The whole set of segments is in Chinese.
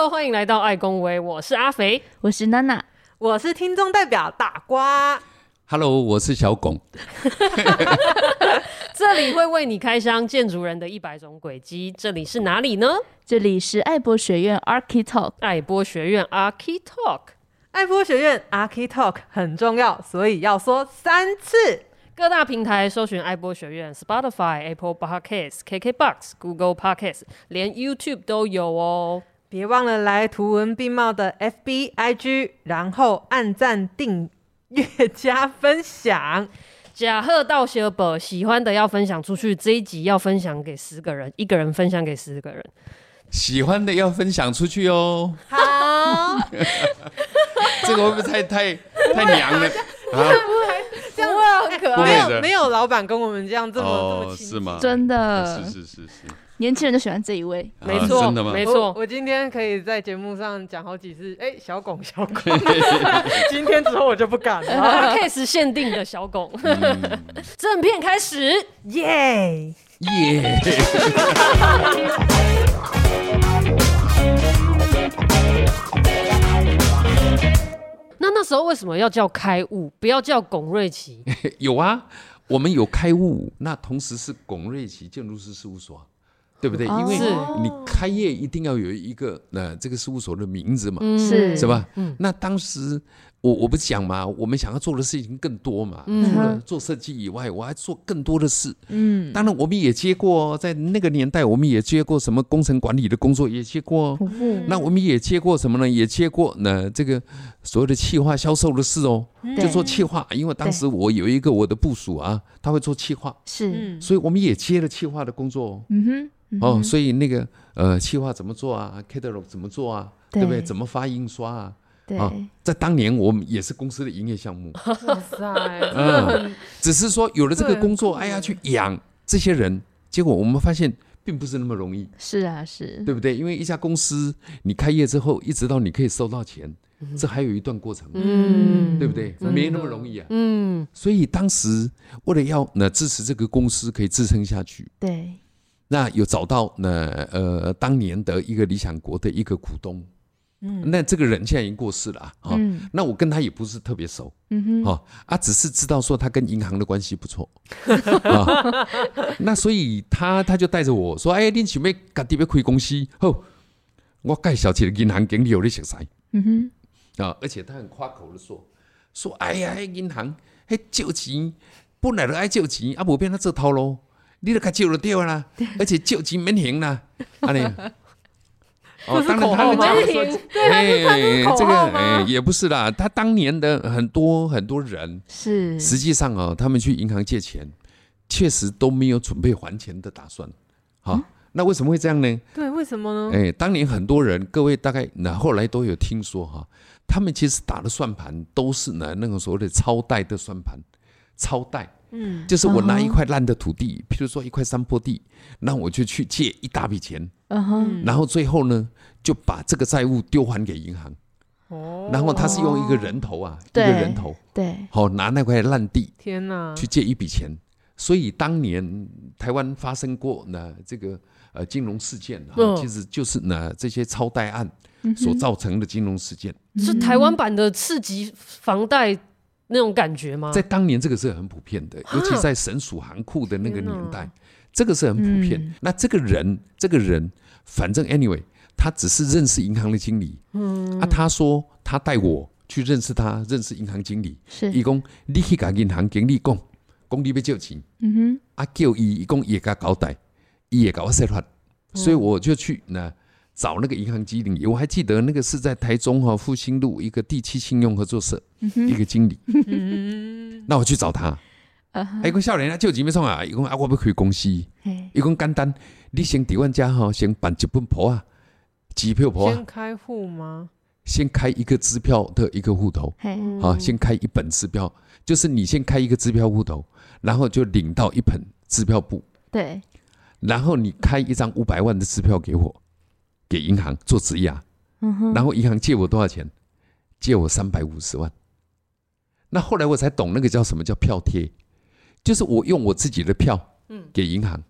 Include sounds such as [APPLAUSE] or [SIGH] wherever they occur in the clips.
Hello，欢迎来到爱公威，我是阿肥，我是娜娜，我是听众代表大瓜。Hello，我是小巩。[LAUGHS] [LAUGHS] 这里会为你开箱建筑人的一百种轨迹。这里是哪里呢？这里是爱博学院 Archi-Talk。爱博学院 Archi-Talk。爱博学院 Archi-Talk 很重要，所以要说三次。各大平台搜寻爱博学院，Spotify、Apple Podcasts、KKBox、Google Podcasts，连 YouTube 都有哦。别忘了来图文并茂的 FB、IG，然后按赞、订阅、加分享。假贺到小宝，喜欢的要分享出去。这一集要分享给十个人，一个人分享给十个人。喜欢的要分享出去哦。好，[LAUGHS] 这个会不会太太太娘了？啊这样会很可爱。没有没有老板跟我们这样这么、哦、这么亲是吗？真的，是是是是，年轻人就喜欢这一位，没错、啊，真的吗？没错。我今天可以在节目上讲好几次，哎，小拱小龚。[LAUGHS] 今天之后我就不敢了。case 限定的小龚。正片开始，耶耶。[LAUGHS] 那那时候为什么要叫开悟，不要叫龚瑞奇？[LAUGHS] 有啊，我们有开悟，那同时是龚瑞奇建筑师事务所，对不对？哦、因为你开业一定要有一个呃这个事务所的名字嘛，是是吧？嗯、那当时。我我不是讲嘛，我们想要做的事情更多嘛，嗯、除了做设计以外，我还做更多的事。嗯，当然我们也接过，在那个年代，我们也接过什么工程管理的工作，也接过。嗯、那我们也接过什么呢？也接过那这个所谓的企划销售的事哦，嗯、就做企划。因为当时我有一个我的部署啊，他会做企划，是，所以我们也接了企划的工作。嗯哼哦，所以那个呃，企划怎么做啊？catalog 怎么做啊？对，对不对？怎么发印刷啊？啊，在当年我们也是公司的营业项目。[LAUGHS] 哇塞，嗯，只是说有了这个工作，哎呀，去养这些人，结果我们发现并不是那么容易。是啊，是，对不对？因为一家公司你开业之后，一直到你可以收到钱，这还有一段过程，嗯，对不对？没那么容易啊。嗯，所以当时为了要呢支持这个公司可以支撑下去，对，那有找到呢呃当年的一个理想国的一个股东。嗯，那这个人现在已经过世了啊，嗯，那我跟他也不是特别熟，嗯。哼，啊，只是知道说他跟银行的关系不错，[LAUGHS] 啊，那所以他他就带着我说，哎，你准备赶紧要开公司，好，我介绍几个银行经理有你熟悉，嗯哼，啊，而且他很夸口的说，说，哎呀，那银行，那借钱本来都爱借钱，啊，无变他做套路，你都该借了掉啦，而且借钱免还啦，[LAUGHS] 啊你。哦，当然他们讲说，哎，这个哎也不是啦。他当年的很多很多人是，实际上啊，他们去银行借钱，确实都没有准备还钱的打算。好，那为什么会这样呢？对，为什么呢？哎，当年很多人，各位大概那后来都有听说哈，他们其实打的算盘都是呢那个所谓的超贷的算盘，超贷。嗯，就是我拿一块烂的土地，譬如说一块山坡地，那我就去借一大笔钱，嗯哼，然后最后呢，就把这个债务丢还给银行，哦，然后他是用一个人头啊，一个人头，对，好拿那块烂地，天哪，去借一笔钱，所以当年台湾发生过呢这个呃金融事件哈，其实就是呢这些超贷案所造成的金融事件，是台湾版的次级房贷。那种感觉吗？在当年，这个是很普遍的，尤其在省属行库的那个年代，这个是很普遍。嗯、那这个人，这个人，反正 anyway，他只是认识银行的经理。嗯啊，他说他带我去认识他，认识银行经理。是，伊讲你去跟银行经理讲，讲你要借钱。嗯哼，啊叫伊，伊讲伊会甲交代，伊会甲我说法，所以我就去那。找那个银行经理，我还记得那个是在台中哈复兴路一个第七信用合作社一个经理，那我去找他，哎，个少年啊，就几面送啊，伊讲啊，我要开公司，伊讲简单，你先抵万家哈，先办一本簿啊，支票簿啊，先开户吗？先开一个支票的一个户头，好，先开一本支票，就是你先开一个支票户头，然后就领到一本支票簿，对，然后你开一张五百万的支票给我。给银行做质押，然后银行借我多少钱？借我三百五十万。那后来我才懂那个叫什么叫票贴，就是我用我自己的票，给银行，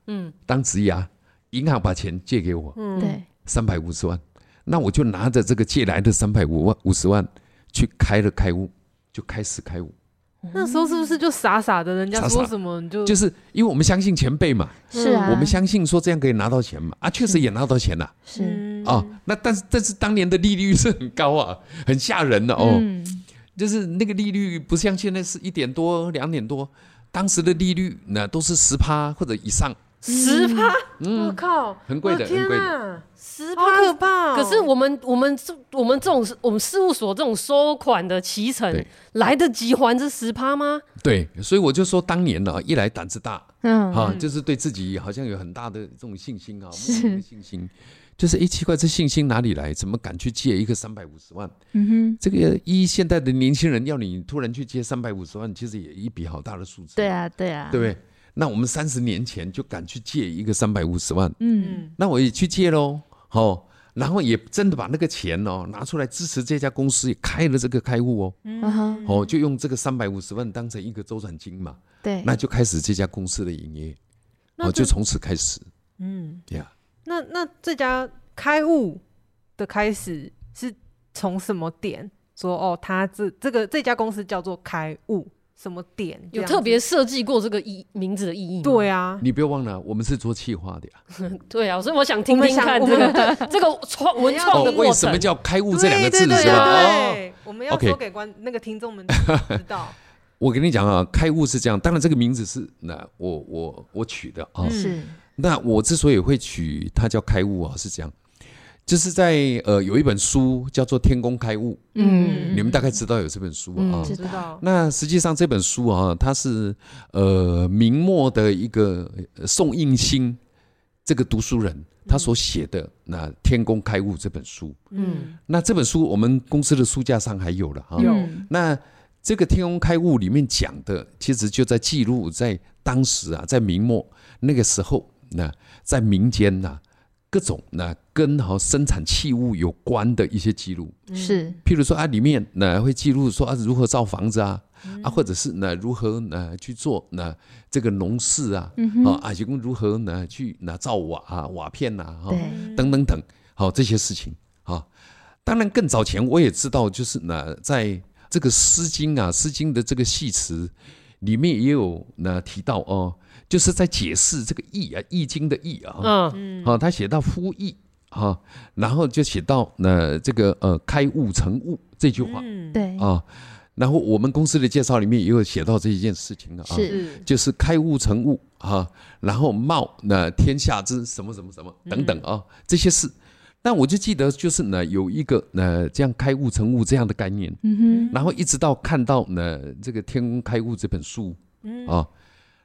当质押，银行把钱借给我，对，三百五十万。那我就拿着这个借来的三百五万五十万去开了开悟，就开始开悟。那时候是不是就傻傻的，人家说什么你就就是因为我们相信前辈嘛，是啊，我们相信说这样可以拿到钱嘛，啊，确实也拿到钱了是嗯。啊。那但是但是当年的利率是很高啊，[LAUGHS] 很吓人的哦。嗯。就是那个利率不像现在是一点多、两点多，当时的利率那都是十趴或者以上，十趴，我靠，很贵的天很贵的。啊十趴？可怕哦！可是我们我们这我们这种我们事务所这种收款的期程来得及还这十趴吗？对，所以我就说当年呢、一来胆子大，嗯。哈、就是对自己好像有很大的这种信心啊，是莫名的信心，就是哎奇怪，这信心哪里来？怎么敢去借一个三百五十万？嗯哼，这个一现在的年轻人要你突然去借三百五十万，其实也一笔好大的数字，对啊对啊，对不对？那我们三十年前就敢去借一个三百五十万，嗯。嗯，那我也去借喽，哦，然后也真的把那个钱哦拿出来支持这家公司，也开了这个开户哦，哦，就用这个三百五十万当成一个周转金嘛，对，那就开始这家公司的营业，哦，就从此开始，嗯，呀，那那这家开悟的开始是从什么点说哦，他这这个这家公司叫做开悟，什么点有特别设计过这个意名字的意义吗？对啊，你不要忘了，我们是做企划的呀，[LAUGHS] 对啊，所以我想听听看我这们个这个创文创的为什么。叫开悟这两个字是吧？对我们要说给观那个听众们知道，[LAUGHS] 我跟你讲啊，开悟是这样，当然这个名字是那我我我取的啊，嗯是那我之所以会取它叫开悟啊，是这样，就是在呃有一本书叫做《天工开悟》，嗯你们大概知道有这本书啊。嗯知知道，那实际上这本书啊，它是呃明末的一个呃宋应星这个读书人他所写的那《天工开悟》这本书。嗯那这本书我们公司的书架上还有了哈。有嗯那这个《天工开悟》里面讲的，其实就在记录在当时啊，在明末那个时候，那在民间呐、各种那跟和生产器物有关的一些记录。是譬如说啊，里面呢会记录说啊如何造房子啊，啊或者是呢如何呢去做呢这个农事啊，啊啊，就跟如何呢去那造瓦啊瓦片呐、哈、对等等等，好、这些事情啊。当然更早前我也知道，就是呢在这个《诗经》啊，《诗经》的这个系词里面也有呢提到哦，就是在解释这个易啊，《易经》的易啊，嗯。好、他写到夫易啊，然后就写到呃这个呃开悟成悟这句话。嗯，对。啊，然后我们公司的介绍里面也有写到这一件事情啊，是。是就是开悟成悟啊，然后冒那天下之什么什么什么等等啊这些事，但我就记得就是呢有一个呃这样开悟成悟这样的概念，嗯然后一直到看到呢这个《天工开悟》这本书嗯。啊，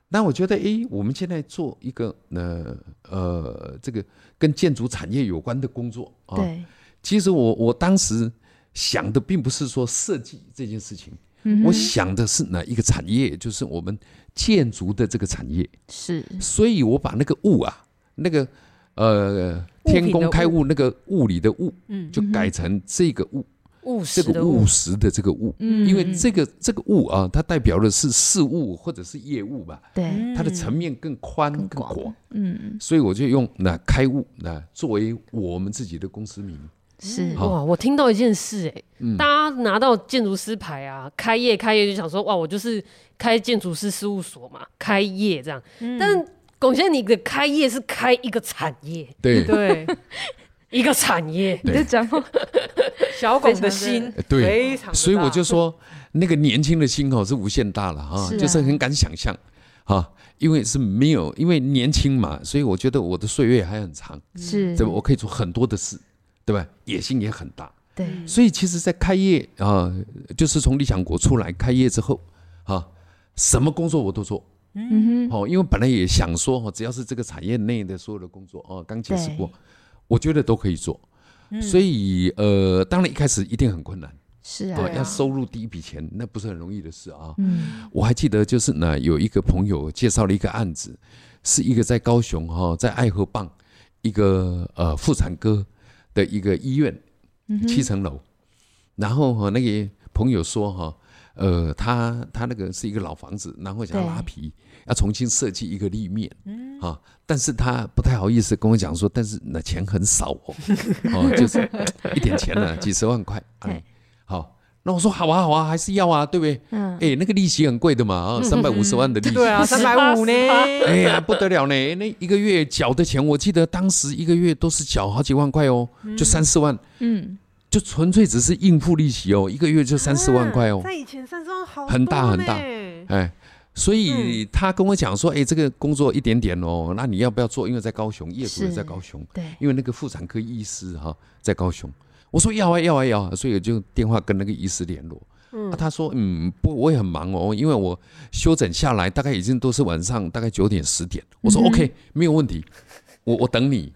那我觉得诶，我们现在做一个呃呃这个跟建筑产业有关的工作啊，对，其实我我当时想的并不是说设计这件事情，嗯我想的是哪一个产业，就是我们建筑的这个产业，是。所以我把那个物啊，那个呃天工开物那个物理的物，嗯就改成这个物，务这个实的务。务实的这个物，嗯。因为这个这个物啊，它代表的是事物或者是业务吧，对。它的层面更宽更更广，嗯。所以我就用那开悟那作为我们自己的公司名。是。哇！我听到一件事、哎、嗯。大家拿到建筑师牌啊，开业开业就想说，哇，我就是开建筑师事务所嘛，开业这样。嗯。但龚先生，你的开业是开一个产业，对。对，[LAUGHS] 一个产业。你在讲话。[LAUGHS] 小拱的心呃对。非常，所以我就说，那个年轻的心哦是无限大了哈，啊。就是很敢想象哈，因为是没有，因为年轻嘛，所以我觉得我的岁月还很长，是。对吧？我可以做很多的事，对吧？野心也很大，对。所以其实，在开业啊，就是从理想国出来开业之后啊，什么工作我都做。嗯哼。哦，因为本来也想说，哦，只要是这个产业内的所有的工作，哦，刚解释过对，我觉得都可以做。所以，呃，当然一开始一定很困难，是啊，要收入第一笔钱，那不是很容易的事啊。嗯。我还记得，就是呢，有一个朋友介绍了一个案子，是一个在高雄哈，在爱河棒一个呃妇产科的一个医院，七层楼。然后哈，那个朋友说哈，呃，他他那个是一个老房子，然后想要拉皮，要重新设计一个立面，嗯，啊，但是他不太好意思跟我讲说，但是那钱很少哦，[LAUGHS] 哦，就是一点钱呢，几十万块，哎，好。那我说好啊好啊，还是要啊，对不对？嗯。哎、欸，那个利息很贵的嘛，啊，三百五十万的利息。对啊，[LAUGHS] 三百五呢。哎呀，不得了呢！那一个月缴的钱，我记得当时一个月都是缴好几万块哦，就三四万。嗯。就纯粹只是应付利息哦，一个月就三四万块哦。在以前三四万好很大很大。哎，所以他跟我讲说，哎，这个工作一点点哦，那你要不要做？因为在高雄，业主也在高雄。对。因为那个妇产科医师哈在高雄。我说要啊要啊要啊，所以我就电话跟那个医师联络。嗯，他说嗯不，我也很忙哦，因为我休整下来大概已经都是晚上大概九点十点。我说 OK 没有问题，我我等你。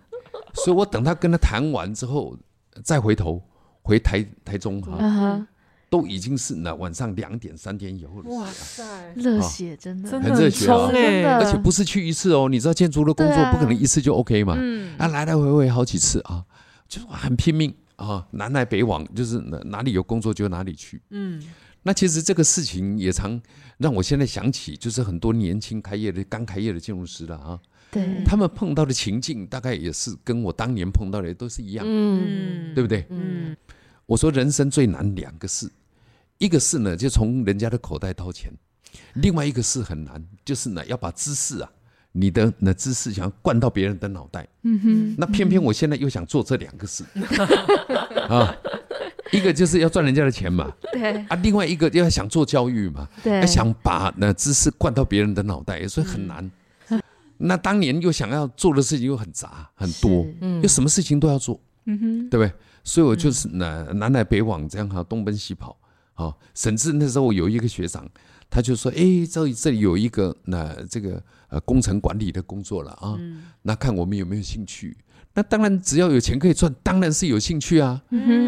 所以我等他跟他谈完之后，再回头回台台中哈，都已经是那晚上两点三点以后了。哇塞，热血真的很热血啊！而且不是去一次哦，你知道建筑的工作不可能一次就 OK 嘛，嗯，啊来来回回好几次啊，就是很拼命。啊，南来北往，就是哪哪里有工作就哪里去。嗯，那其实这个事情也常让我现在想起，就是很多年轻开业的、刚开业的建筑师了啊。对，他们碰到的情境大概也是跟我当年碰到的都是一样。嗯，对不对？嗯，我说人生最难两个事，一个是呢就从人家的口袋掏钱，另外一个是很难，就是呢要把知识啊。你的那知识想要灌到别人的脑袋，嗯哼，那偏偏我现在又想做这两个事，[LAUGHS] 啊，一个就是要赚人家的钱嘛，对，啊，另外一个要想做教育嘛，对，要想把那知识灌到别人的脑袋，所以很难。那当年又想要做的事情又很杂很多，嗯，又什么事情都要做，嗯哼，对不对？所以我就是南南来北往这样哈，东奔西跑，啊，甚至那时候我有一个学长。他就说：“哎，这里这里有一个那这个呃工程管理的工作了啊，嗯、那看我们有没有兴趣？那当然，只要有钱可以赚，当然是有兴趣啊，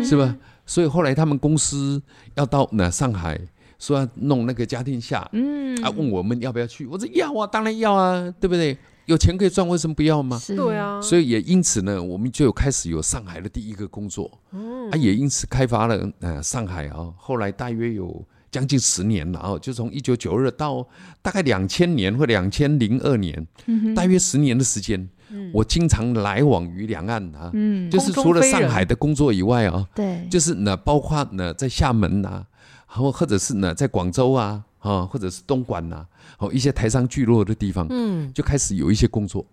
是吧？所以后来他们公司要到那上海，说要弄那个家天下，嗯，啊问我们要不要去？我说要啊，当然要啊，对不对？有钱可以赚，为什么不要吗？是。对啊。所以也因此呢，我们就有开始有上海的第一个工作，嗯、啊，也因此开发了呃上海啊，后来大约有。”将近十年了啊，就从一九九二到大概两千年或两千零二年，大约十年的时间，我经常来往于两岸啊，就是除了上海的工作以外啊，对，就是呢，包括呢在厦门呐，或或者是呢在广州啊，啊，或者是东莞呐，哦一些台商聚落的地方，嗯，就开始有一些工作，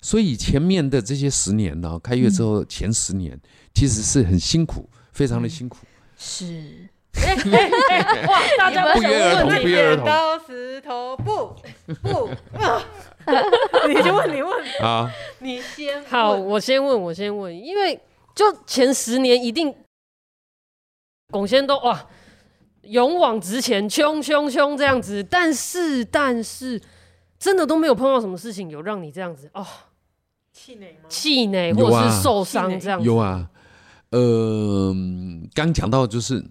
所以前面的这些十年呢，开业之后前十年其实是很辛苦，非常的辛苦，是。[LAUGHS] 哇，大家不约而同，不约而同。石头布布，你先问，你问啊，[LAUGHS] 你先。好，我先问，我先问，因为就前十年一定龚先都哇勇往直前，冲冲冲这样子，但是但是真的都没有碰到什么事情有让你这样子哦气馁吗？气馁或者是受伤这样子？有啊，呃，刚讲到就是。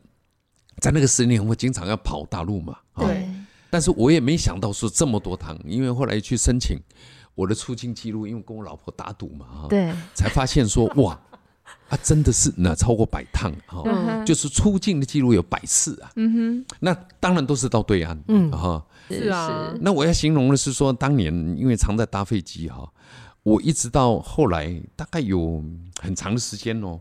在那个十年，我经常要跑大陆嘛，对。但是我也没想到说这么多趟，因为后来去申请我的出境记录，因为跟我老婆打赌嘛，哈，对，才发现说 [LAUGHS] 哇，啊，真的是那超过百趟哈，就是出境的记录有百次啊，嗯哼，那当然都是到对岸，嗯。哈，是啊。那我要形容的是说，当年因为常在搭飞机哈，我一直到后来大概有很长的时间哦。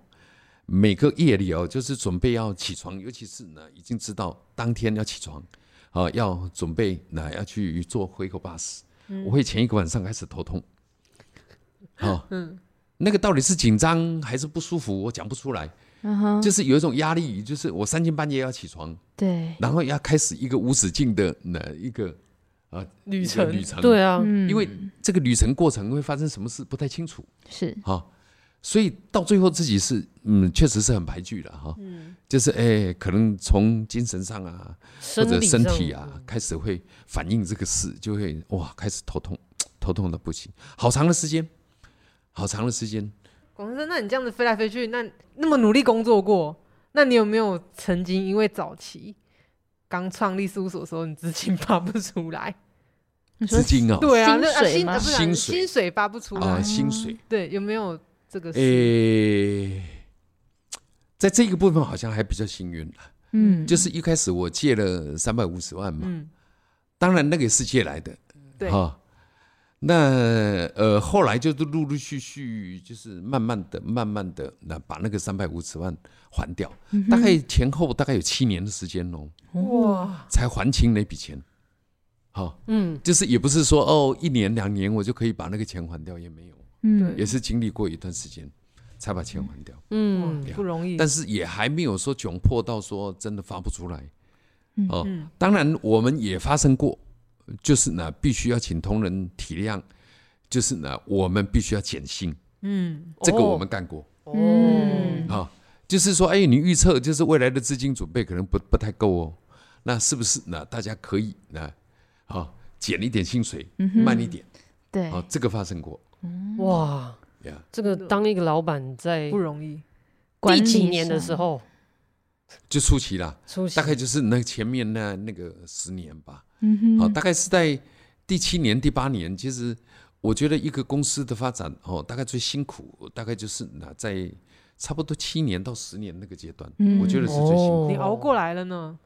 每个夜里哦，就是准备要起床，尤其是呢，已经知道当天要起床，啊，要准备那要去坐回口巴士，嗯、我会前一个晚上开始头痛，好，嗯，那个到底是紧张还是不舒服，我讲不出来，就是有一种压力，就是我三更半夜要起床，对，然后要开始一个无止境的那一个啊旅程，旅程，对啊，因为这个旅程过程会发生什么事不太清楚，是，哈。所以到最后自己是嗯，确实是很排拒了哈，嗯、就是哎、欸，可能从精神上啊或者身体啊开始会反映这个事，就会哇开始头痛，头痛的不行，好长的时间，好长的时间。龚先生，那你这样子飞来飞去，那那么努力工作过，那你有没有曾经因为早期刚创立事务所的时候，你资金发不出来？资金啊？对啊，那薪水薪水薪水发不出来啊？薪水对，有没有？这个诶、欸，在这个部分好像还比较幸运了，嗯，就是一开始我借了三百五十万嘛，嗯，当然那个也是借来的，对，哈。那呃后来就是陆陆续续就是慢慢的、慢慢的那把那个三百五十万还掉，大概前后大概有七年的时间哦，哇，才还清那笔钱。好，嗯，就是也不是说哦一年两年我就可以把那个钱还掉，也没有，嗯，也是经历过一段时间才把钱还掉。嗯，不容易。但是也还没有说窘迫到说真的发不出来。哦，嗯。当然我们也发生过，就是呢必须要请同仁体谅，就是呢我们必须要减薪，嗯，这个我们干过。哦，啊，就是说哎你预测就是未来的资金准备可能不不太够哦，那是不是呢大家可以呢啊减一点薪水，慢一点。对，啊，这个发生过。哇，呀。这个当一个老板在不容易。第几年的时候就初期啦，初期大概就是那前面那那个十年吧，嗯哼，好，大概是在第七年、第八年。其实我觉得一个公司的发展哦，大概最辛苦，大概就是那在差不多七年到十年那个阶段，嗯我觉得是最辛苦哦你熬过来了呢，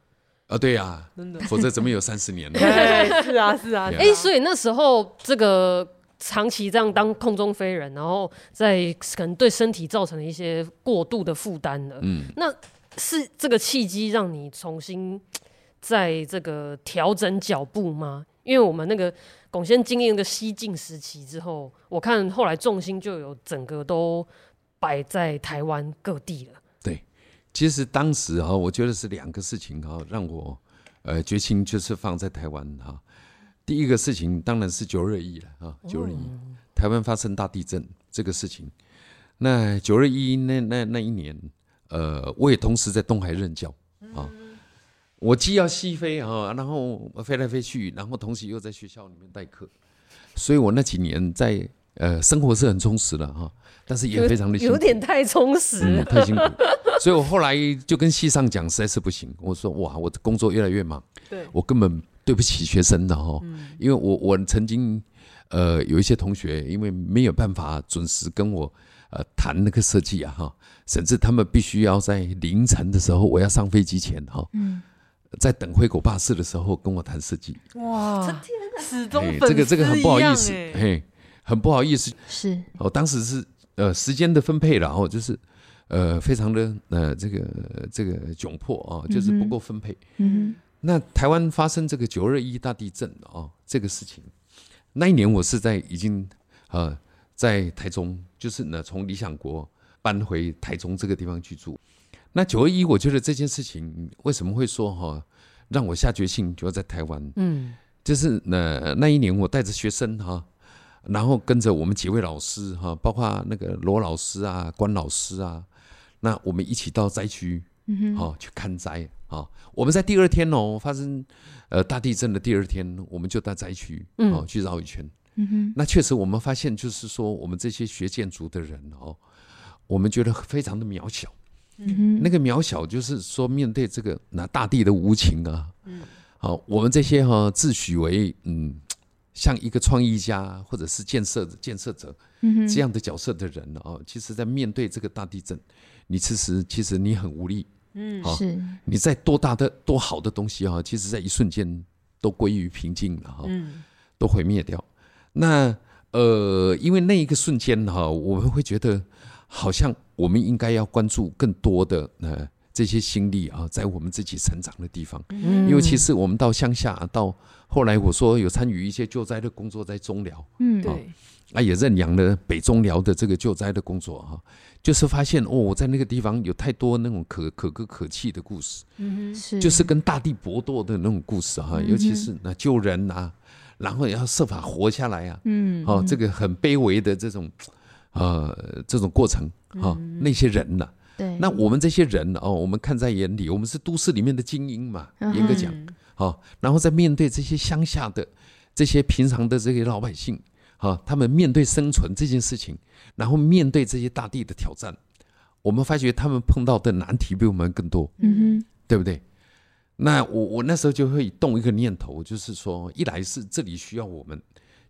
啊。对呀，真的。否则怎么有三十年呢？[LAUGHS] 哎，是啊，是啊。哎、所以那时候这个长期这样当空中飞人，然后在可能对身体造成了一些过度的负担了。嗯，那是这个契机让你重新 [TSK] 在这个调整脚步吗？因为我们那个龚先经历那个西晋时期之后，我看后来重心就有整个都摆在台湾各地了。对其实当时哈，我觉得是两个事情哈，让我呃决心就是放在台湾哈。第一个事情当然是九二一了啊，九二一台湾发生大地震这个事情。那九二一那那那一年，呃，我也同时在东海任教啊，我既要西飞啊，然后飞来飞去，然后同时又在学校里面代课，所以我那几年在呃生活是很充实的哈，但是也非常的辛苦。有点太充实。嗯，太辛苦，所以我后来就跟系上讲，实在是不行。我说哇，我的工作越来越忙，对，我根本对不起学生的哈，因为我我曾经呃有一些同学，因为没有办法准时跟我呃谈那个设计啊哈，甚至他们必须要在凌晨的时候，我要上飞机前哈，嗯。在等灰狗巴士的时候跟我谈设计，哇，始终哎，粉这个这个很不好意思嘿，很不好意思，是，哦，当时是呃时间的分配然后，就是呃非常的呃这个这个窘迫啊、哦，就是不够分配。嗯那台湾发生这个九二一大地震哦，这个事情，那一年我是在已经呃在台中，就是呢从理想国搬回台中这个地方去住。那九二一，我觉得这件事情为什么会说哈、哦，让我下决心就要在台湾？嗯，就是呢那一年，我带着学生哈，然后跟着我们几位老师哈，包括那个罗老师啊、关老师啊，那我们一起到灾区，嗯哼好去看灾啊。我们在第二天哦，发生呃大地震的第二天，我们就到灾区哦去绕一圈。嗯哼，那确实我们发现，就是说我们这些学建筑的人哦，我们觉得非常的渺小。嗯。哼，那个渺小，就是说面对这个那大地的无情啊，嗯。好，我们这些哈、自诩为嗯，像一个创意家或者是建设建设者嗯这样的角色的人哦，其实在面对这个大地震，你其实其实你很无力，嗯。哦是，你在多大的多好的东西哈，其实在一瞬间都归于平静了哈，嗯。都毁灭掉。那呃，因为那一个瞬间哈，我们会觉得好像我们应该要关注更多的呃这些心力啊，在我们自己成长的地方。嗯。尤其是我们到乡下，到后来我说有参与一些救灾的工作，在中寮，嗯，对，啊也认养了北中寮的这个救灾的工作哈，就是发现哦，我在那个地方有太多那种可可歌可泣的故事。嗯哼，是，就是跟大地搏斗的那种故事哈，尤其是那救人啊，然后也要设法活下来啊，嗯，哦，这个很卑微的这种呃这种过程哈，那些人呐，对，那我们这些人哦，我们看在眼里，我们是都市里面的精英嘛，严格讲，嗯好，然后在面对这些乡下的这些平常的这些老百姓，哈，他们面对生存这件事情，然后面对这些大地的挑战，我们发觉他们碰到的难题比我们更多。嗯哼。对不对？那我我那时候就会动一个念头，就是说，一来是这里需要我们，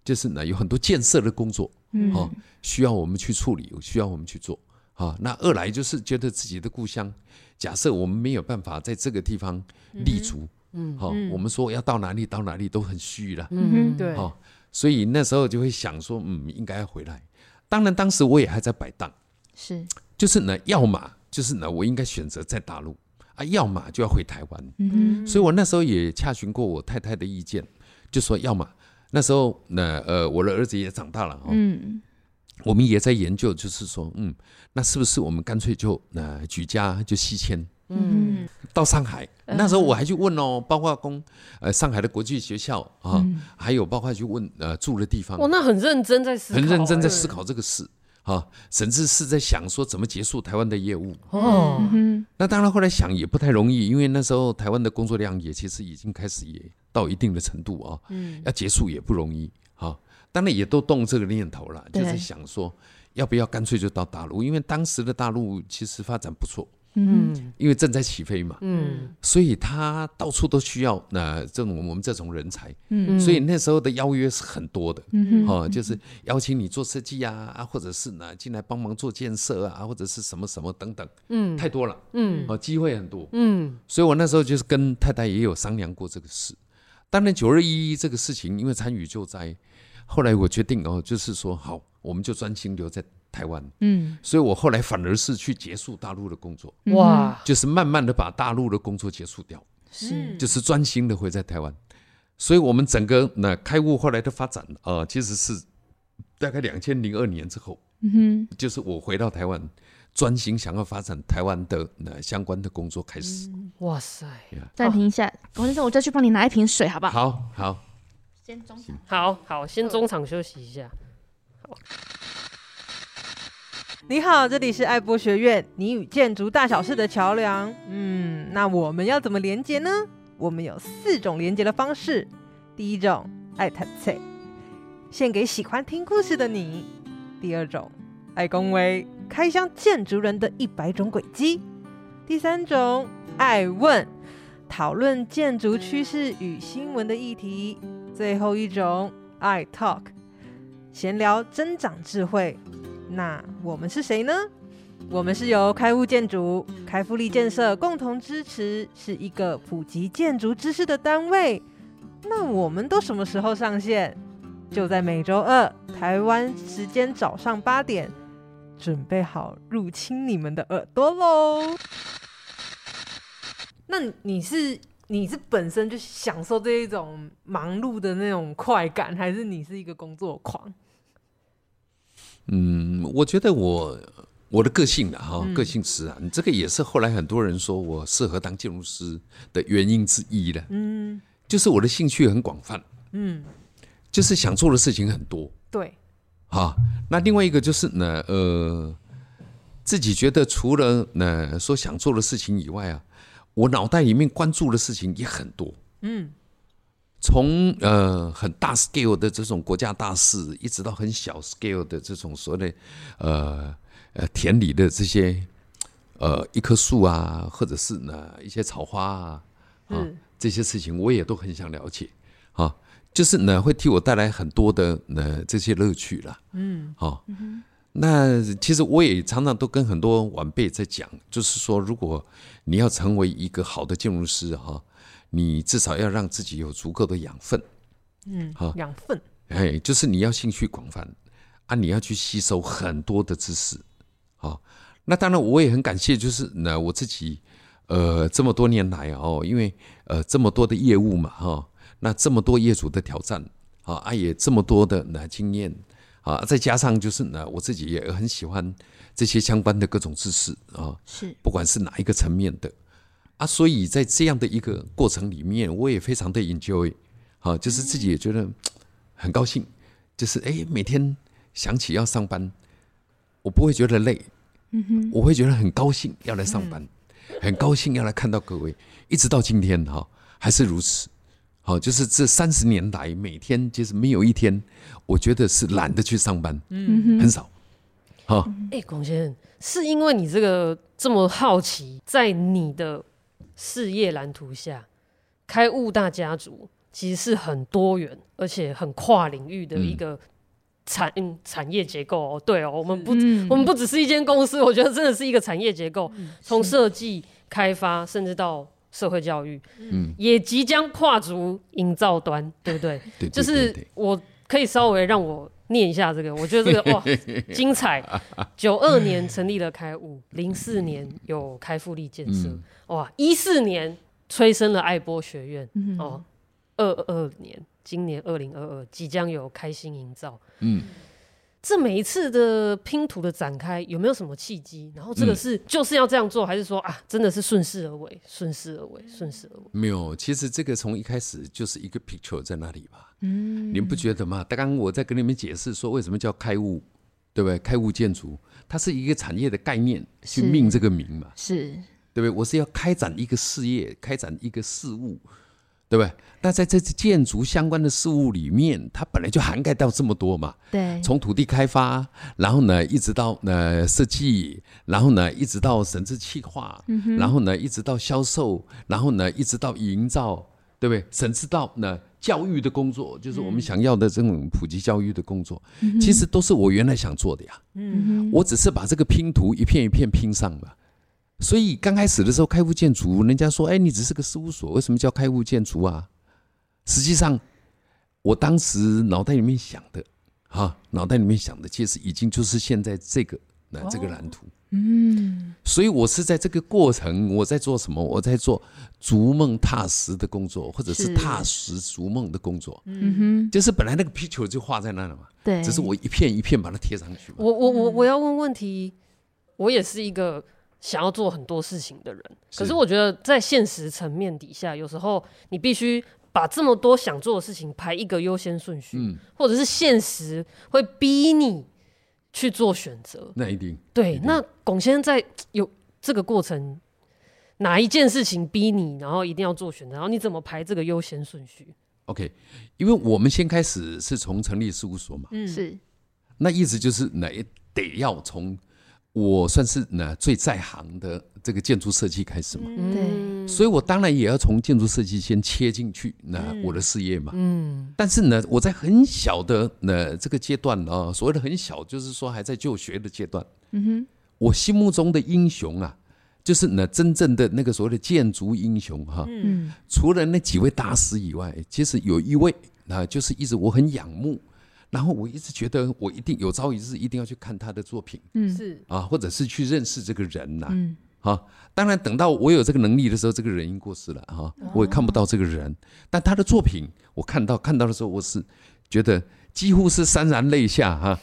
就是呢有很多建设的工作，嗯，哦，需要我们去处理，需要我们去做，啊，那二来就是觉得自己的故乡，假设我们没有办法在这个地方立足，嗯，好，我们说要到哪里到哪里都很虚了，嗯哼，对，好，所以那时候就会想说，嗯，应该要回来。当然，当时我也还在摆荡，是，就是呢，要么就是呢，我应该选择在大陆啊，要么就要回台湾，嗯，所以我那时候也洽询过我太太的意见，就说要么那时候那呃，我的儿子也长大了哦，嗯。我们也在研究，就是说，嗯，那是不是我们干脆就呃举家就西迁，嗯，到上海。那时候我还去问哦，包括公呃上海的国际学校啊，还有包括去问呃住的地方。哦，那很认真在思考，很认真在思考这个事啊，甚至是在想说怎么结束台湾的业务。哦，那当然后来想也不太容易，因为那时候台湾的工作量也其实已经开始也到一定的程度啊，嗯，要结束也不容易啊。当然也都动这个念头了，就是想说要不要干脆就到大陆，因为当时的大陆其实发展不错，嗯，因为正在起飞嘛，嗯，所以他到处都需要那这种我们这种人才，嗯，所以那时候的邀约是很多的，嗯，哦，就是邀请你做设计啊，啊，或者是呢进来帮忙做建设啊，或者是什么什么等等，嗯，太多了，嗯，哦，机会很多，嗯，所以我那时候就是跟太太也有商量过这个事。当然九二一这个事情，因为参与救灾。后来我决定哦，就是说好，我们就专心留在台湾。嗯，所以我后来反而是去结束大陆的工作。哇，就是慢慢的把大陆的工作结束掉，是，就是专心的回在台湾。所以我们整个那开悟后来的发展啊，其实是大概两千零二年之后，嗯哼，就是我回到台湾，专心想要发展台湾的那相关的工作开始。哇塞，暂停一下，王先生，我再去帮你拿一瓶水，好不好？好，好。先中场，好好，先中场休息一下。好，你好，这里是爱博学院，你与建筑大小事的桥梁。嗯，那我们要怎么连接呢？我们有四种连接的方式。第一种，爱谈菜，献给喜欢听故事的你；第二种，爱恭维，开箱建筑人的一百种轨迹；第三种，爱问，讨论建筑趋势与新闻的议题。最后一种爱 talk，闲聊增长智慧。那我们是谁呢？我们是由开物建筑、开复力建设共同支持，是一个普及建筑知识的单位。那我们都什么时候上线？就在每周二台湾时间早上八点，准备好入侵你们的耳朵喽。那你是？你是本身就享受这一种忙碌的那种快感，还是你是一个工作狂？嗯，我觉得我我的个性的，哈，个性使然，这个也是后来很多人说我适合当建筑师的原因之一了。嗯，就是我的兴趣很广泛，嗯，就是想做的事情很多。对，哈，那另外一个就是呢，呃，自己觉得除了呢说想做的事情以外啊。我脑袋里面关注的事情也很多，嗯，从呃很大 scale 的这种国家大事，一直到很小 scale 的这种所谓的呃呃田里的这些呃一棵树啊，或者是呢一些草花啊，啊这些事情我也都很想了解，啊，就是呢会替我带来很多的呢这些乐趣啦，嗯，好。那其实我也常常都跟很多晚辈在讲，就是说，如果你要成为一个好的建筑师哈，你至少要让自己有足够的养分，嗯，好，养分，哎，就是你要兴趣广泛啊，你要去吸收很多的知识，好，那当然我也很感谢，就是呢我自己，呃，这么多年来哦，因为呃这么多的业务嘛哈，那这么多业主的挑战啊，也这么多的那经验。啊，再加上就是呢，我自己也很喜欢这些相关的各种知识啊，是，不管是哪一个层面的啊，所以在这样的一个过程里面，我也非常的 enjoy，啊，就是自己也觉得很高兴，就是哎，每天想起要上班，我不会觉得累，嗯哼，我会觉得很高兴要来上班，很高兴要来看到各位，一直到今天哈，还是如此。好，就是这三十年来，每天就是没有一天，我觉得是懒得去上班，嗯，很少。好，哎，龚先生，是因为你这个这么好奇，在你的事业蓝图下，开物大家族其实是很多元而且很跨领域的一个产嗯产业结构哦，对哦，我们不、嗯。我们不只是一间公司，我觉得真的是一个产业结构，从设计、开发，甚至到社会教育，嗯，也即将跨足营造端，对不对？对，对就是我可以稍微让我念一下这个，我觉得这个 [LAUGHS] 哇精彩。九二年成立了开悟，零四年有开复力建设，嗯。哇，一四年催生了爱波学院，嗯。哦，二二年今年二零二二即将有开心营造。嗯，这每一次的拼图的展开有没有什么契机？然后这个是就是要这样做，还是说啊，真的是顺势而为，顺势而为，顺势而为？没有，其实这个从一开始就是一个 picture 在那里嘛。嗯，你们不觉得吗？刚刚我在跟你们解释说为什么叫开物，对不对？开物建筑，它是一个产业的概念去命这个名嘛，是对不对？我是要开展一个事业，开展一个事物，对不对？那在这建筑相关的事物里面，它本来就涵盖到这么多嘛，对，从土地开发，然后呢，一直到呃设计，然后呢，一直到审计企划，然后呢，一直到销售，然后呢，一直到营造，对不对？甚至到呢教育的工作，就是我们想要的这种普及教育的工作，其实都是我原来想做的呀。嗯我只是把这个拼图一片一片拼上嘛。所以刚开始的时候，开户建筑，人家说：“哎，你只是个事务所，为什么叫开户建筑啊？”实际上，我当时脑袋里面想的，哈，脑袋里面想的，其实已经就是现在这个那这个蓝图。嗯，所以我是在这个过程，我在做什么？我在做逐梦踏实的工作，或者是是踏实逐梦的工作。嗯哼，就是本来那个 picture 就画在那了嘛，对，只是我一片一片把它贴上去。我我我我要问问题，我也是一个想要做很多事情的人，是可是我觉得在现实层面底下，有时候你必须把这么多想做的事情排一个优先顺序，嗯，或者是现实会逼你去做选择。那一定。对，那龚先生在有这个过程，哪一件事情逼你，然后一定要做选择，然后你怎么排这个优先顺序？OK，因为我们先开始是从成立事务所嘛，嗯，是那意思就是哪得要从我算是呢最在行的这个建筑设计开始嘛，对。所以我当然也要从建筑设计先切进去，那我的事业嘛。嗯。但是呢，我在很小的那这个阶段啊，所谓的很小，就是说还在就学的阶段，嗯哼，我心目中的英雄啊，就是呢真正的那个所谓的建筑英雄哈、嗯。除了那几位大师以外，其实有一位啊，就是一直我很仰慕，然后我一直觉得我一定有朝一日一定要去看他的作品嗯。是。啊，或者是去认识这个人呐、嗯。啊。当然，等到我有这个能力的时候，这个人已经过世了哈、我也看不到这个人。但他的作品，我看到看到的时候，我是觉得几乎是潸然泪下哈、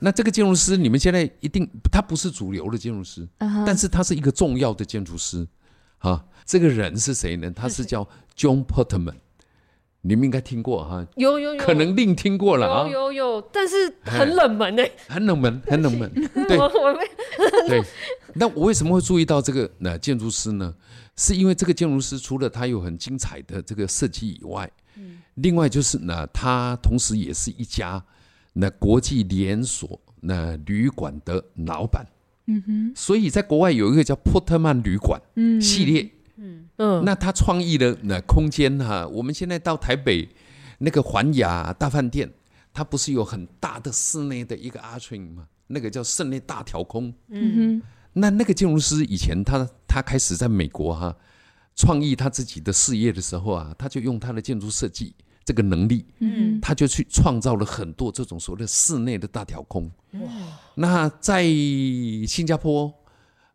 那这个建筑师，你们现在一定他不是主流的建筑师，啊，但是他是一个重要的建筑师，啊，这个人是谁呢？他是叫 John Portman，你们应该听过哈，有有有，可能另听过了有啊，有有有，但是很冷门哎、很冷门，很冷门。[LAUGHS] 对。我我被对，那我为什么会注意到这个那建筑师呢？是因为这个建筑师除了他有很精彩的这个设计以外，另外就是呢，他同时也是一家那国际连锁那旅馆的老板。嗯哼，所以在国外有一个叫波特曼旅馆嗯。系列，嗯那他创意的那空间哈、我们现在到台北那个环亚大饭店，它不是有很大的室内的一个 arching 吗？那个叫室内大挑空。嗯哼那那个建筑师以前他他开始在美国哈、创意他自己的事业的时候啊，他就用他的建筑设计这个能力，嗯他就去创造了很多这种所谓的室内的大挑空。哇那在新加坡，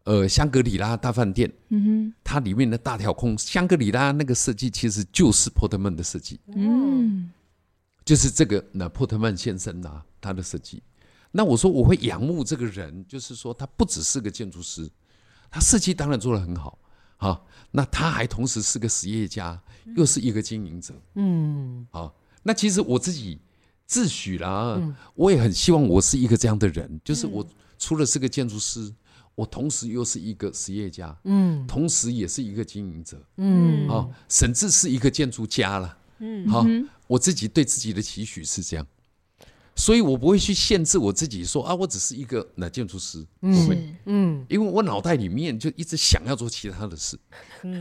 呃，香格里拉大饭店，嗯哼。它里面的大挑空，香格里拉那个设计其实就是波特曼的设计，嗯。就是这个那波特曼先生啊，他的设计。那我说我会仰慕这个人，就是说他不只是个建筑师，他设计当然做得很好，好，那他还同时是个实业家，又是一个经营者，嗯。好，那其实我自己自诩啦、啊，我也很希望我是一个这样的人，就是我除了是个建筑师，我同时又是一个实业家，嗯同时也是一个经营者，嗯啊，甚至是一个建筑家了。嗯，好，我自己对自己的期许是这样，所以我不会去限制我自己说啊，我只是一个那建筑师，不会，嗯，因为我脑袋里面就一直想要做其他的事。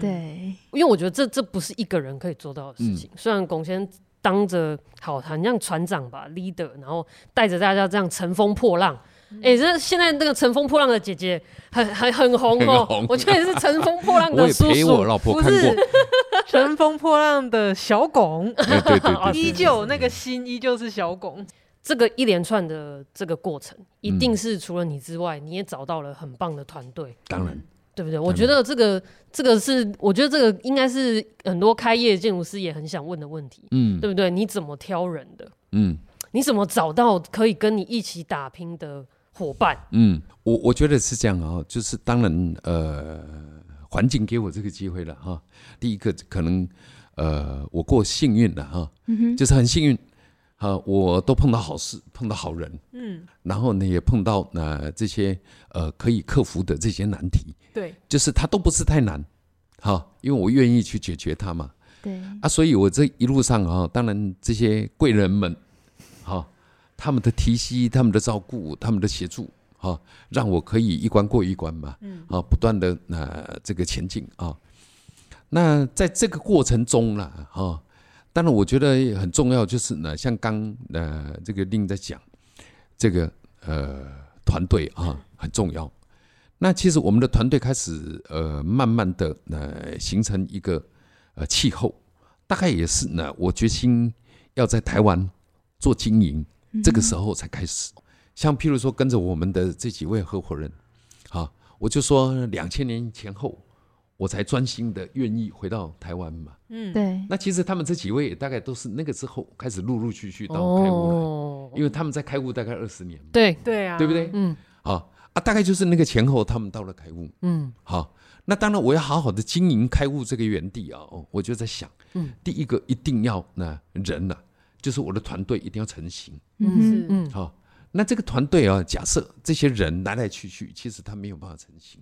对，因为我觉得这这不是一个人可以做到的事情。虽然龚先当着好好像船长吧，leader，然后带着大家这样乘风破浪。哎、欸，这现在那个乘风破浪的姐姐很很很红哦，红我觉得是乘风破浪的叔叔。我也陪我老婆看过 [LAUGHS] 乘风破浪的小巩，对对对对，依旧那个心依旧是小巩。这个一连串的这个过程，一定是除了你之外，你也找到了很棒的团队。当然，对不对？我觉得这个这个是，我觉得这个应该是很多开业建筑师也很想问的问题。嗯，对不对？你怎么挑人的？嗯，你怎么找到可以跟你一起打拼的？伙伴，嗯，我我觉得是这样啊、哦，就是当然，呃，环境给我这个机会了哈。第一个可能，呃，我过幸运了哈，嗯、就是很幸运，啊，我都碰到好事，碰到好人，嗯，然后呢也碰到呃这些呃可以克服的这些难题，对，就是它都不是太难，哈，因为我愿意去解决它嘛，对，啊，所以我这一路上啊，当然这些贵人们，哈。他们的提携，他们的照顾，他们的协助，哈，让我可以一关过一关嘛，嗯，啊，不断的呃这个前进啊。那在这个过程中呢，哈，当然我觉得很重要，就是呢，像刚呃这个令在讲，这个呃团队啊很重要。那其实我们的团队开始呃慢慢的呃形成一个呃气候，大概也是呢，我决心要在台湾做经营。这个时候才开始，像譬如说跟着我们的这几位合伙人，啊，我就说两千年前后，我才专心的愿意回到台湾嘛。嗯，对。那其实他们这几位大概都是那个之后开始陆陆续续到开悟来，哦、因为他们在开悟大概二十年。对对啊，对不对？嗯。好啊，大概就是那个前后，他们到了开悟。嗯。好，那当然我要好好的经营开悟这个园地啊，我就在想，嗯，第一个一定要那人呢、啊。就是我的团队一定要成型，嗯。嗯，好，那这个团队啊，假设这些人来来去去，其实他没有办法成型，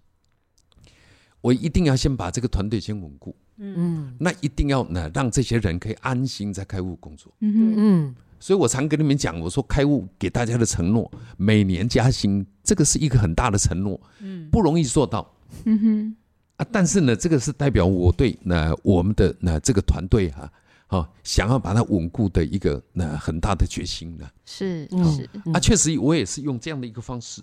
我一定要先把这个团队先稳固，嗯。嗯，那一定要呢让这些人可以安心在开悟工作，嗯嗯，所以我常跟你们讲，我说开悟给大家的承诺，每年加薪，这个是一个很大的承诺，嗯，不容易做到，嗯哼，啊，但是呢，这个是代表我对那我们的那这个团队哈。好，想要把它稳固的一个那很大的决心呢，是是啊，确实我也是用这样的一个方式，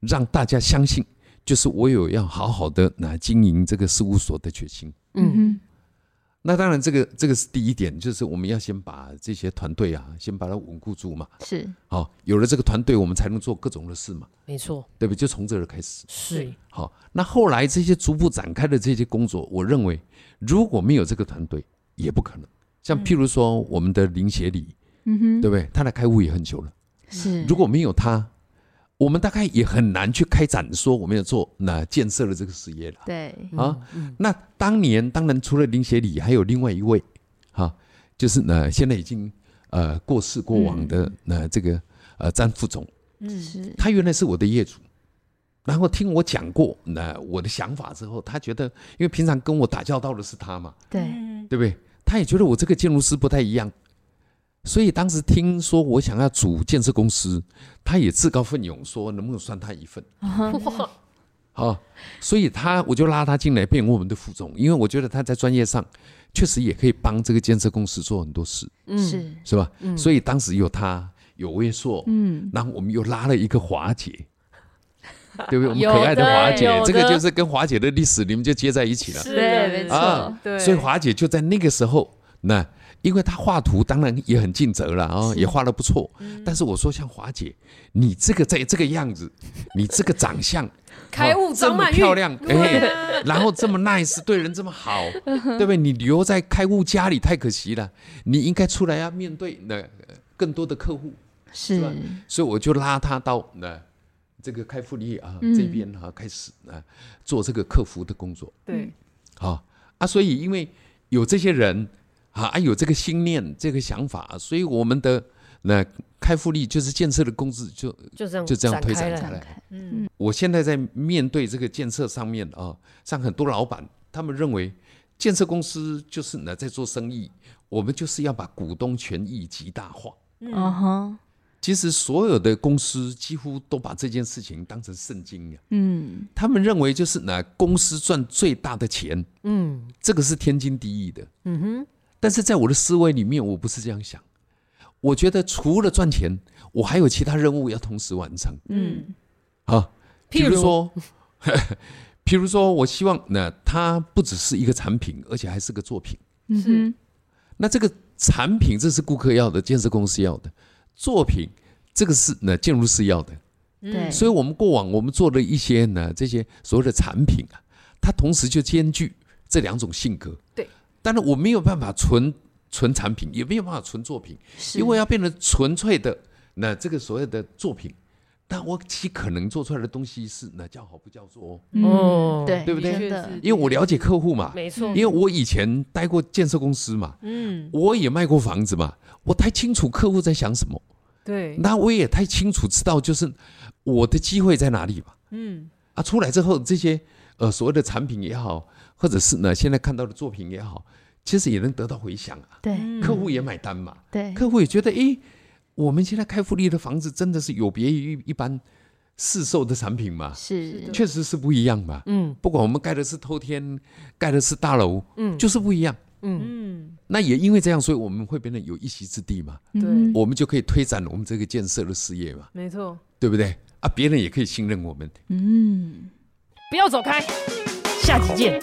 让大家相信，就是我有要好好的那经营这个事务所的决心。嗯哼，那当然这个这个是第一点，就是我们要先把这些团队啊，先把它稳固住嘛。是，好，有了这个团队，我们才能做各种的事嘛。没错，对不对？就从这儿开始。是，好，那后来这些逐步展开的这些工作，我认为如果没有这个团队，也不可能。像譬如说我们的林协理，嗯哼，对不对？他来开悟也很久了，是。如果没有他，我们大概也很难去开展说我们要做那建设的这个事业了。对，啊，那当年当然除了林协理，还有另外一位，哈，就是呢现在已经呃过世过往的那这个呃詹副总，嗯，是。他原来是我的业主，然后听我讲过那我的想法之后，他觉得因为平常跟我打交道的是他嘛，对，对不对？他也觉得我这个建筑师不太一样，所以当时听说我想要组建设公司，他也自告奋勇说能不能算他一份。好，所以他我就拉他进来变我们的副总，因为我觉得他在专业上确实也可以帮这个建设公司做很多事，是。是吧？所以当时有他有威硕，嗯，然后我们又拉了一个华姐，对不对？[LAUGHS] 我们可爱的华姐，这个就是跟华姐的历史，你们就接在一起了。是，没错。对，所以华姐就在那个时候，那因为她画图当然也很尽责了啊，也画的不错。但是我说像华姐，你这个在这个样子，你这个长相，开悟这么漂亮，哎，然后这么 nice，对人这么好，[LAUGHS] 对不对？你留在开悟家里太可惜了，你应该出来要面对那更多的客户，是吧？所以我就拉她到那。这个开复利啊，这边哈开始啊做这个客服的工作。对，好啊，所以因为有这些人啊，有这个心念、这个想法，所以我们的那开复利就是建设的公司就就这样就这样推展开来。嗯，我现在在面对这个建设上面啊，像很多老板，他们认为建设公司就是呢在做生意，我们就是要把股东权益极大化。嗯哼。其实所有的公司几乎都把这件事情当成圣经了。嗯，他们认为就是呢，公司赚最大的钱，嗯，这个是天经地义的。嗯哼，但是在我的思维里面，我不是这样想。我觉得除了赚钱，我还有其他任务要同时完成。嗯，好，譬如譬如说，譬 [LAUGHS] 如说我希望那它不只是一个产品，而且还是个作品。嗯哼，那这个产品，这是顾客要的，建设公司要的；作品，这个是呢建筑师要的。对，所以，我们过往我们做的一些呢，这些所谓的产品啊，它同时就兼具这两种性格。对，但是我没有办法纯纯产品，也没有办法纯作品，因为要变成纯粹的那这个所谓的作品，那我其可能做出来的东西是那叫好不叫座哦。嗯，对，对不对，因为我了解客户嘛，没错，因为我以前待过建设公司嘛，嗯，我也卖过房子嘛，我太清楚客户在想什么，对，那我也太清楚知道就是我的机会在哪里嘛。嗯，啊，出来之后这些呃所谓的产品也好，或者是呢现在看到的作品也好，其实也能得到回响啊，对，客户也买单嘛，对，客户也觉得，诶，我们现在开福利的房子真的是有别于一般市售的产品吗？是。确实是不一样嘛。嗯。不管我们盖的是偷天盖的是大楼嗯。就是不一样。嗯。那也因为这样所以我们会变得有一席之地嘛。对。我们就可以推展我们这个建设的事业嘛。没错。对不对？啊别人也可以信任我们。嗯。不要走开。下集见。